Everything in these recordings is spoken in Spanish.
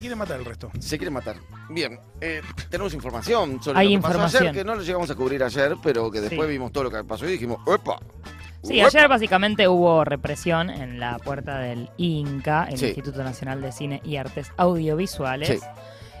Quiere matar el resto. Se quiere matar. Bien, eh, tenemos información sobre Hay lo que pasó información. ayer, que no lo llegamos a cubrir ayer, pero que después Sí. vimos todo lo que pasó y dijimos, ¡opa! Sí, ¡Uepa! ayer básicamente hubo represión en la puerta del INCA, el Sí. Instituto Nacional de Cine y Artes Audiovisuales, Sí.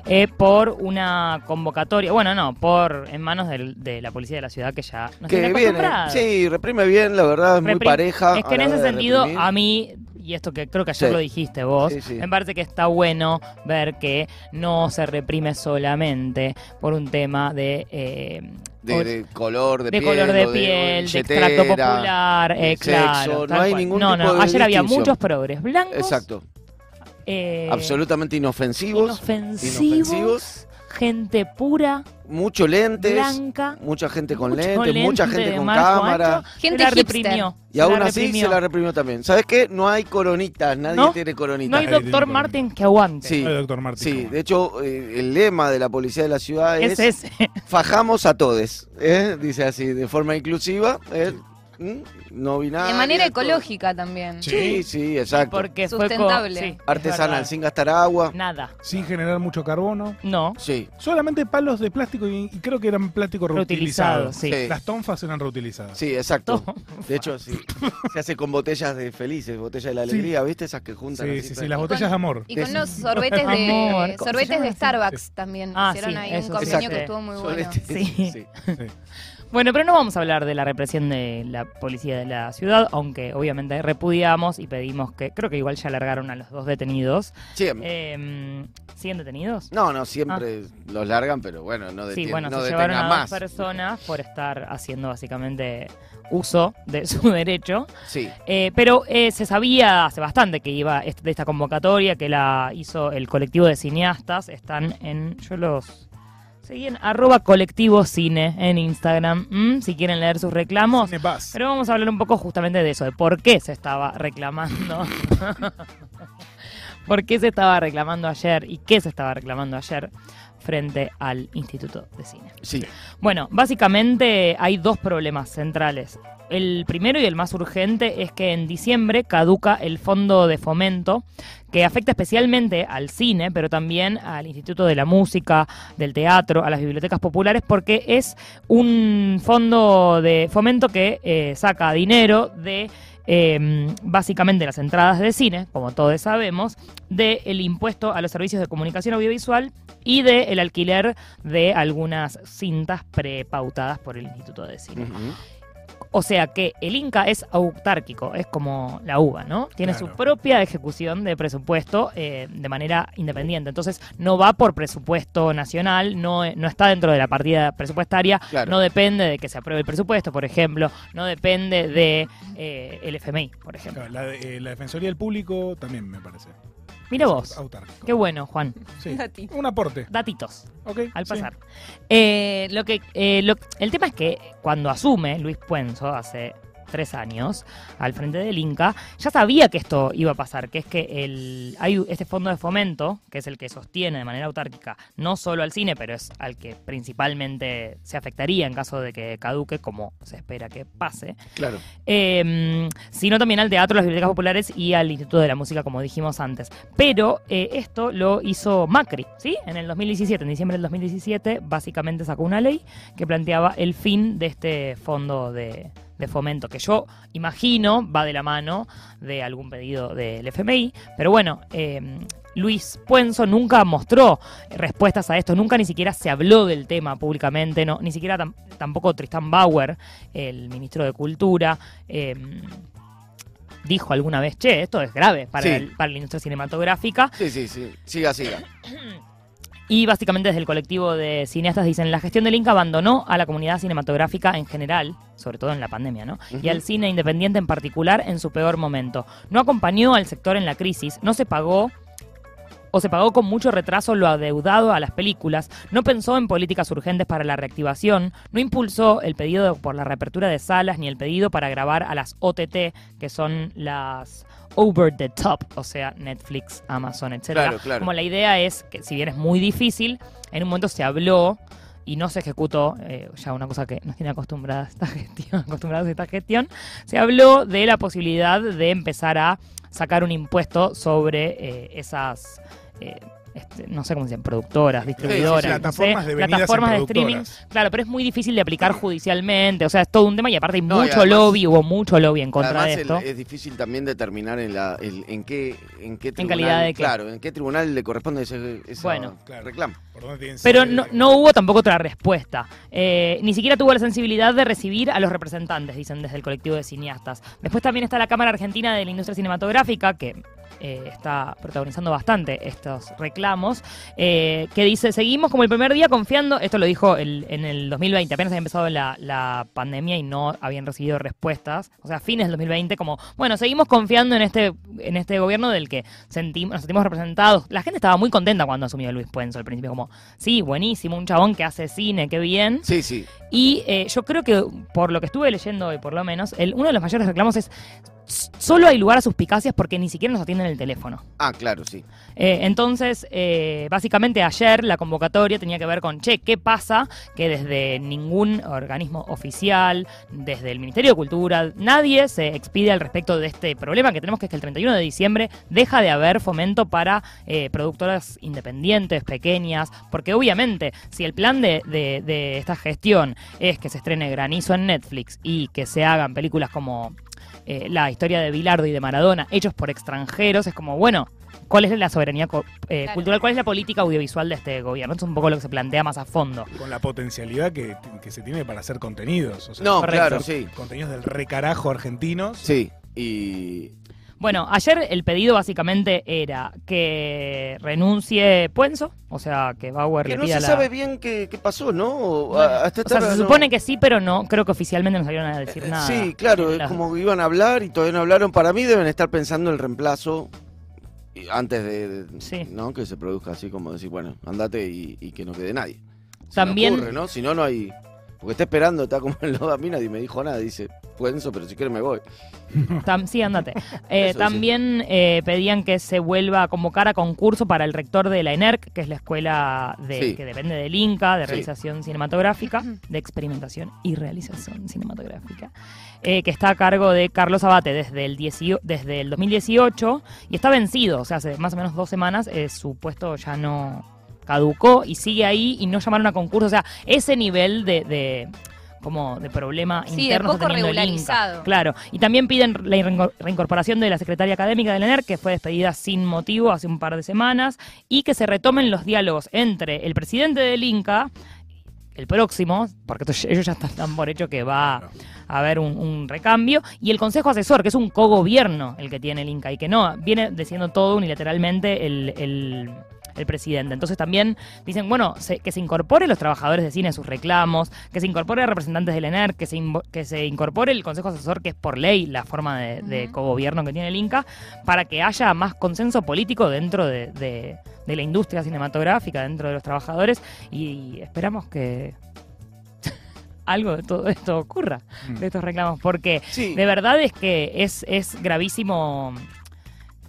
eh, por una convocatoria, bueno, no, por en manos del- de la policía de la ciudad que ya nos Que tiene viene, acostumbrados. sí, reprime bien, la verdad, es muy Reprim- pareja. Es que a en la ese hora de sentido, reprimir. a mí, y esto que creo que ayer Sí. lo dijiste vos, Sí, sí. me parece que está bueno ver que no se reprime solamente por un tema de... eh, de, de color de, de piel, color de piel, de, billetera, extracto popular, eh, sexo, claro. no hay cual. ningún no, tipo no, de ayer había muchos progres blancos. Exacto. eh, Absolutamente inofensivos. inofensivos, inofensivos. Gente pura, Mucho lentes. blanca. Mucha gente con mucho lentes, mucha gente con cámara. ancho, Gente la reprimió. Y se aún la así reprimió. se la reprimió también. ¿Sabes qué? No hay coronitas, nadie ¿No? tiene No coronitas. hay Ahí doctor Martin que aguante. Sí. Ay, doctor Martín. Sí, de hecho, eh, el lema de la policía de la ciudad es, Es ese. fajamos a todos, ¿eh? dice así, de forma inclusiva, ¿eh? No binaria. De manera todo. ecológica también. Sí, sí, exacto. Porque fue Sustentable. sí, es Artesanal, sin gastar agua. Nada. Sin generar mucho carbono. No. Sí, Solamente palos de plástico y, y creo que eran plástico Reutilizado, reutilizado. sí. Sí. Las tonfas eran reutilizadas. sí, exacto. De hecho, sí. Se hace con botellas de felices, botellas de la alegría, ¿viste? Esas que juntan. Sí, sí, sí, las botellas de amor. Y con unos sorbetes Amor, de ¿cómo se sorbetes de? Starbucks también. Ah, Hicieron sí, ahí eso, un convenio que estuvo muy bueno. Sí. Bueno, pero no vamos a hablar de la represión de la policía de la ciudad, aunque obviamente repudiamos y pedimos que, creo que igual ya largaron a los dos detenidos. Siempre. Eh, ¿Siguen detenidos? No, no, siempre los largan, pero bueno, no, Ah. sí, bueno, no se llevaron a dos más. personas por estar haciendo básicamente uso de su derecho. Sí, Eh, pero eh, se sabía hace bastante que iba de esta convocatoria, que la hizo el colectivo de cineastas. Están en. Yo los. Seguí en arroba colectivo cine en Instagram, ¿m? si quieren leer sus reclamos. Pero vamos a hablar un poco justamente de eso, de por qué se estaba reclamando. por qué se estaba reclamando ayer y qué se estaba reclamando ayer frente al Instituto de Cine. sí. Bueno, básicamente hay dos problemas centrales. El primero y el más urgente es que en diciembre caduca el fondo de fomento que afecta especialmente al cine, pero también al Instituto de la Música, del Teatro, a las bibliotecas populares, porque es un fondo de fomento que eh, saca dinero de eh, básicamente las entradas de cine, como todos sabemos, del impuesto a los servicios de comunicación audiovisual y del alquiler de algunas cintas prepautadas por el Instituto de Cine. O sea que el Inca es autárquico, es como la uva, ¿no? Tiene su propia ejecución de presupuesto eh, de manera independiente. Entonces no va por presupuesto nacional, no, no está dentro de la partida presupuestaria, Claro. no depende de que se apruebe el presupuesto, por ejemplo, no depende de eh, el FMI, por ejemplo. Claro, La, de- eh, la Defensoría del Público también me parece. Mira vos, Autárquico. qué bueno, Juan. Sí. Datito. Un aporte. Datitos. Ok. al sí. pasar. Eh, lo que, eh, lo- el tema es que cuando asume Luis Puenzo hace tres años al frente del Inca, ya sabía que esto iba a pasar, que es que el, hay este fondo de fomento, que es el que sostiene de manera autárquica no solo al cine, pero es al que principalmente se afectaría en caso de que caduque, como se espera que pase, Claro. eh, sino también al teatro, las bibliotecas populares y al Instituto de la Música, como dijimos antes. Pero eh, esto lo hizo Macri, ¿sí? En el 2017, en diciembre del 2017, básicamente sacó una ley que planteaba el fin de este fondo de, de fomento, que yo imagino va de la mano de algún pedido del FMI, pero bueno, eh, Luis Puenzo nunca mostró respuestas a esto, nunca ni siquiera se habló del tema públicamente, no, ni siquiera tam- tampoco Tristan Bauer, el ministro de Cultura, eh, dijo alguna vez, che, esto es grave para, Sí. el- para la industria cinematográfica. Sí, sí, sí. Siga, siga. Y básicamente desde el colectivo de cineastas dicen, la gestión del Inca abandonó a la comunidad cinematográfica en general, sobre todo en la pandemia, ¿no? Y al cine independiente en particular en su peor momento. No acompañó al sector en la crisis, no se pagó o se pagó con mucho retraso lo adeudado a las películas, no pensó en políticas urgentes para la reactivación, no impulsó el pedido por la reapertura de salas ni el pedido para grabar a las OTT, que son las over the top, o sea, Netflix, Amazon, etcétera. Claro, claro. Como la idea es que si bien es muy difícil, en un momento se habló y no se ejecutó, eh, ya una cosa que nos tiene acostumbrada esta gestión, acostumbrados a esta gestión, se habló de la posibilidad de empezar a sacar un impuesto sobre eh, esas eh, este, no sé cómo se dicen, productoras, distribuidoras, no sé, plataformas devenidas en plataformas de streaming. Claro, pero es muy difícil de aplicar judicialmente, o sea, es todo un tema y aparte hay No, mucho además- lobby, hubo mucho lobby en contra Además, de el- esto. es difícil también determinar en la el- en qué en qué tribunal, calidad de qué. claro, en qué tribunal le corresponde ese, ese Bueno. Claro. reclamo. ¿Por dónde tienen Pero no, no hubo tampoco otra respuesta. Eh, ni siquiera tuvo la sensibilidad de recibir a los representantes, dicen desde el colectivo de cineastas. Después también está la Cámara Argentina de la Industria Cinematográfica, que eh, está protagonizando bastante estos reclamos, eh, que dice, seguimos como el primer día confiando, esto lo dijo el- en el 2020, apenas había empezado la, la pandemia y no habían recibido respuestas, o sea, fines del 2020, como, bueno, seguimos confiando en este, en este gobierno del que sentimos, nos sentimos representados. La gente estaba muy contenta cuando asumió Luis Puenzo al principio, como, sí, buenísimo, un chabón que hace cine, qué bien. Sí, sí. Y eh, yo creo que, por lo que estuve leyendo hoy, por lo menos, el, uno de los mayores reclamos es solo hay lugar a suspicacias porque ni siquiera nos atienden el teléfono. Ah, claro, sí. Eh, entonces, eh, básicamente ayer la convocatoria tenía que ver con, che, ¿qué pasa que desde ningún organismo oficial, desde el Ministerio de Cultura, nadie se expide al respecto de este problema que tenemos que es que el 31 de diciembre deja de haber fomento para eh, productoras independientes, pequeñas, porque obviamente si el plan de, de- de esta gestión es que se estrene Granizo en Netflix y que se hagan películas como eh, la historia de Bilardo y de Maradona, hechos por extranjeros, es como, bueno, ¿cuál es la soberanía eh, Claro. cultural? ¿Cuál es la política audiovisual de este gobierno? Eso es un poco lo que se plantea más a fondo. Con la potencialidad que, que se tiene para hacer contenidos. O sea, No, claro, sí. Contenidos del recarajo argentinos. Sí. Y Bueno, ayer el pedido básicamente era que renuncie Puenzo, o sea, que Bauer que le no pida se la... sabe bien qué, qué pasó, ¿no? O, Bueno, hasta o sea, se no- supone que sí, pero no, creo que oficialmente no salieron a decir Eh, nada. Sí, claro, es Las- como que iban a hablar y todavía no hablaron. Para mí deben estar pensando el reemplazo antes de, Sí. ¿no? que se produzca así como decir, bueno, andate y, y que no quede nadie. Se También- ocurre, ¿no? Si no, no hay... Porque está esperando, está como en lo a mí nadie me dijo nada, dice, Puenzo, pero si quieres me voy. Tam- sí, andate. Eh, Eso sí. también eh, pedían que se vuelva a convocar a concurso para el rector de la ENERC, que es la escuela de, Sí. que depende del INCA, de Sí. realización cinematográfica, de experimentación y realización cinematográfica, eh, que está a cargo de Carlos Abate desde el, 18 desde el 2018 y está vencido, o sea, hace más o menos dos semanas eh, su puesto ya no caducó y sigue ahí y no llamaron a concurso, o sea, ese nivel de... de como de problema Sí, de interno poco el Inca. regularizado. Claro, y también piden la reinco- reincorporación de la secretaria académica del ENER, que fue despedida sin motivo hace un par de semanas, y que se retomen los diálogos entre el presidente del Inca, el próximo, porque ellos ya están tan por hecho que va a haber un, un recambio, y el Consejo Asesor, que es un cogobierno el que tiene el Inca, y que no, viene diciendo todo unilateralmente el... el el presidente. Entonces también dicen, bueno, se- que se incorpore los trabajadores de cine a sus reclamos, que se incorpore a representantes del ENER, que se, que se incorpore el Consejo Asesor, que es por ley la forma de, de Ujú. cogobierno que tiene el Inca, para que haya más consenso político dentro de, de- de la industria cinematográfica, dentro de los trabajadores, y esperamos que algo de todo esto ocurra, Mm. de estos reclamos, porque Sí, de verdad es que es, es gravísimo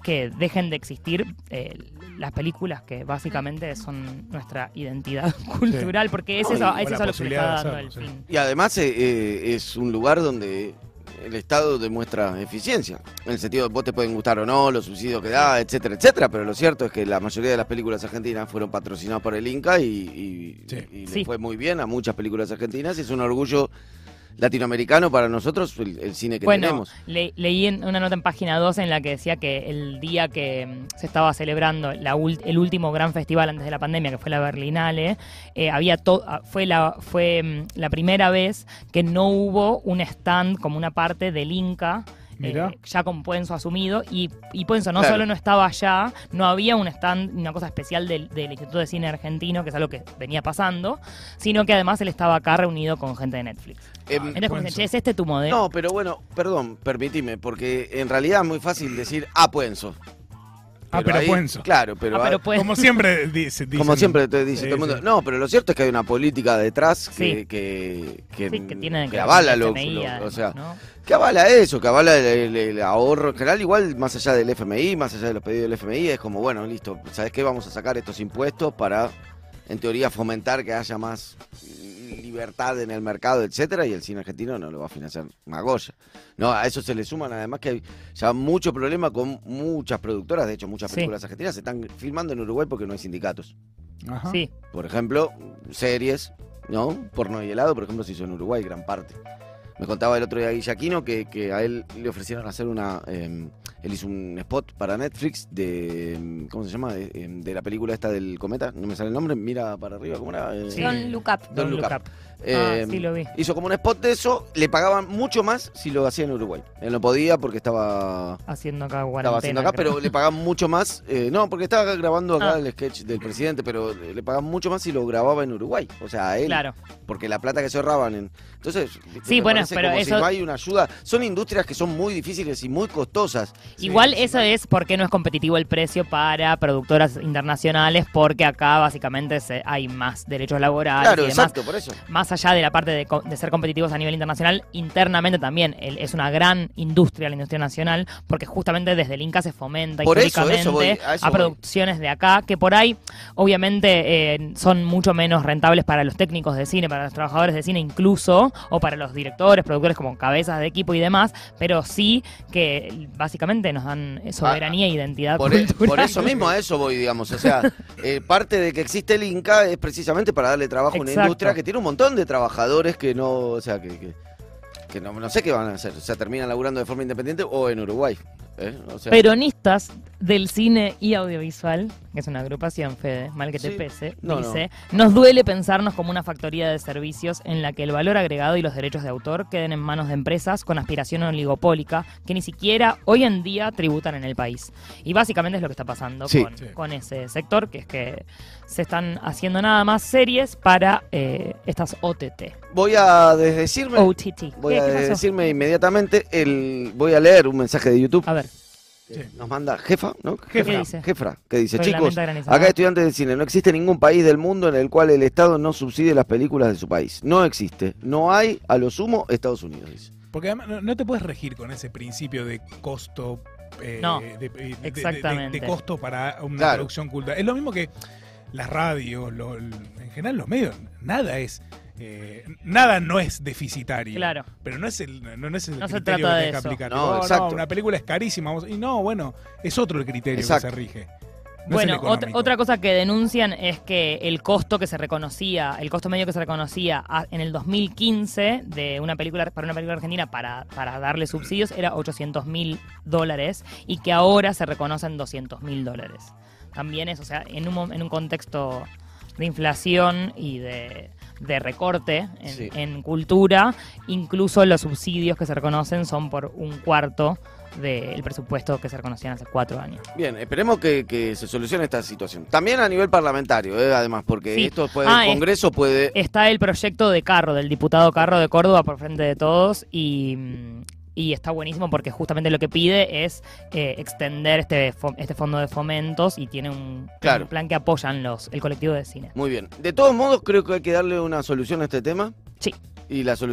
que dejen de existir eh, las películas que básicamente son nuestra identidad cultural, porque es No, eso, y- es eso lo que le está dando hacerlo, el sí. fin. y además eh, eh, es un lugar donde el Estado demuestra eficiencia. En el sentido de vos te pueden gustar o no, los subsidios que da, etcétera, etcétera. Pero lo cierto es que la mayoría de las películas argentinas fueron patrocinadas por el Inca y, y- Sí. y le Sí. fue muy bien a muchas películas argentinas. Y es un orgullo latinoamericano para nosotros el, el cine que Bueno, tenemos. le- leí en una nota en página 2 en la que decía que el día que mm, se estaba celebrando la ul- el último gran festival antes de la pandemia, que fue la Berlinale, eh, había to- ah, fue, la, fue mm, la primera vez que no hubo un stand como una parte del Inca. Eh, ya con Puenzo asumido y, y Puenzo no Claro. solo no estaba allá, no había un stand, una cosa especial del, del Instituto de Cine Argentino, que es algo que venía pasando, sino que además él estaba acá reunido con gente de Netflix. Em, Entonces, Puenzo. che, ¿es este tu modelo? no, pero bueno, perdón, permitime, porque en realidad es muy fácil decir ah, Puenzo. Ah, pero ahí- Puenzo. Claro, pero, Ah, pero hay- Puenzo. Como siempre dice, dicen- Como siempre te dice Sí, todo el mundo. sí. No, pero lo cierto es que hay una política detrás Sí. que, que, que, Sí, que tiene que ver avala lo, FMI, lo- o sea, ¿no? que avala eso, que avala el, el- el ahorro en general, igual más allá del FMI, más allá de los pedidos del FMI, es como, bueno, listo, ¿sabes qué? Vamos a sacar estos impuestos para, en teoría, fomentar que haya más libertad en el mercado, etcétera, y el cine argentino no lo va a financiar Magoya. No, a eso se le suman además que hay ya mucho problema con muchas productoras, de hecho muchas Sí. películas argentinas se están filmando en Uruguay porque no hay sindicatos. Ajá. Sí, Por ejemplo, series, ¿no? Porno y helado, por ejemplo, se hizo en Uruguay gran parte. Me contaba el otro día Guillaquino que, que a él le ofrecieron hacer una... eh, él hizo un spot para Netflix de... eh, ¿Cómo se llama? De, eh, de la película esta del cometa. No me sale el nombre. Mira para arriba. ¿Cómo era? Eh, Sí. Don't look up. Don't Look Up. Ah, eh, sí, lo vi. Hizo como un spot de eso. Le pagaban mucho más si lo hacía en Uruguay. Él no podía porque estaba... Haciendo acá cuarentena. Estaba haciendo acá, creo. pero le pagaban mucho más. eh, no, porque estaba grabando acá Ah. el sketch del presidente, pero le le pagaban mucho más si lo grababa en Uruguay. O sea, a él. Claro. Porque la plata que se ahorraban en. Entonces. Sí, bueno, pero como eso- Si no hay una ayuda. Son industrias que son muy difíciles y muy costosas. Igual Sí, eso es porque no es competitivo el precio para productoras internacionales, porque acá básicamente se- hay más derechos laborales claro, y demás. exacto, por eso. Más allá de la parte de, de ser competitivos a nivel internacional, internamente también el- es una gran industria, la industria nacional, porque justamente desde el Inca se fomenta Por históricamente eso voy, a eso voy. producciones de acá, que por ahí obviamente eh, son mucho menos rentables para los técnicos de cine, para los trabajadores de cine incluso, o para los directores, productores como cabezas de equipo y demás, pero sí que básicamente nos dan soberanía e identidad Ah, Por, e- cultural. por eso mismo a eso voy, digamos. O sea, eh, parte de que existe el Inca es precisamente para darle trabajo a una industria que tiene un montón de trabajadores que no. O sea, que. que- que no, no sé qué van a hacer. O sea, terminan laburando de forma independiente o en Uruguay. ¿Eh? O sea, Peronistas del cine y audiovisual, que es una agrupación, Fede, mal que te Sí. pese, No, dice, nos duele pensarnos como una factoría de servicios en la que el valor agregado y los derechos de autor queden en manos de empresas con aspiración oligopólica que ni siquiera hoy en día tributan en el país. Y básicamente es lo que está pasando Sí. con, Sí. con ese sector, que es que se están haciendo nada más series para eh, estas OTT. voy a desdecirme. OTT. Voy ¿Qué- a qué inmediatamente el voy a leer un mensaje de YouTube A ver, Sí. nos manda Jefa, ¿no? ¿Qué dice? Jefra, que dice, chicos, acá estudiantes de cine, no existe ningún país del mundo en el cual el Estado no subsidie las películas de su país. No existe. No hay, a lo sumo, Estados Unidos, dice. Porque además no, te puedes regir con ese principio de costo. eh, No, de, de- de- de- exactamente. de costo para una Claro. producción cultural. Es lo mismo que las radios, lo- en general los medios. Nada es. Eh, nada no es deficitario. Claro. Pero no es el, no, no es el No se criterio trata que de tenés que aplicar. No, Tipo, "Oh, exacto. una película es carísima. y no, bueno, es otro el criterio Exacto. que se rige. No Bueno, otra, otra cosa que denuncian es que el costo que se reconocía, el costo medio que se reconocía a- en el 2015 de una película para una película argentina para, para darle subsidios era 800 mil dólares y que ahora se reconocen 200 mil dólares. También es, o sea, en un, mo- en un contexto de inflación y de, de recorte en, Sí. en cultura, incluso los subsidios que se reconocen son por un cuarto del presupuesto que se reconocían hace cuatro años. Bien, esperemos que, que se solucione esta situación. También a nivel parlamentario, ¿eh? además, porque Sí. esto puede, Ah, el es- Congreso puede... Está el proyecto de Carro, del diputado Carro de Córdoba por frente de todos y, mm, y está buenísimo porque justamente lo que pide es eh, extender este, este fondo de fomentos y tiene un, Claro. un plan que apoyan los, el colectivo de cine. Muy bien. De todos modos, creo que hay que darle una solución a este tema. Sí. Y la solución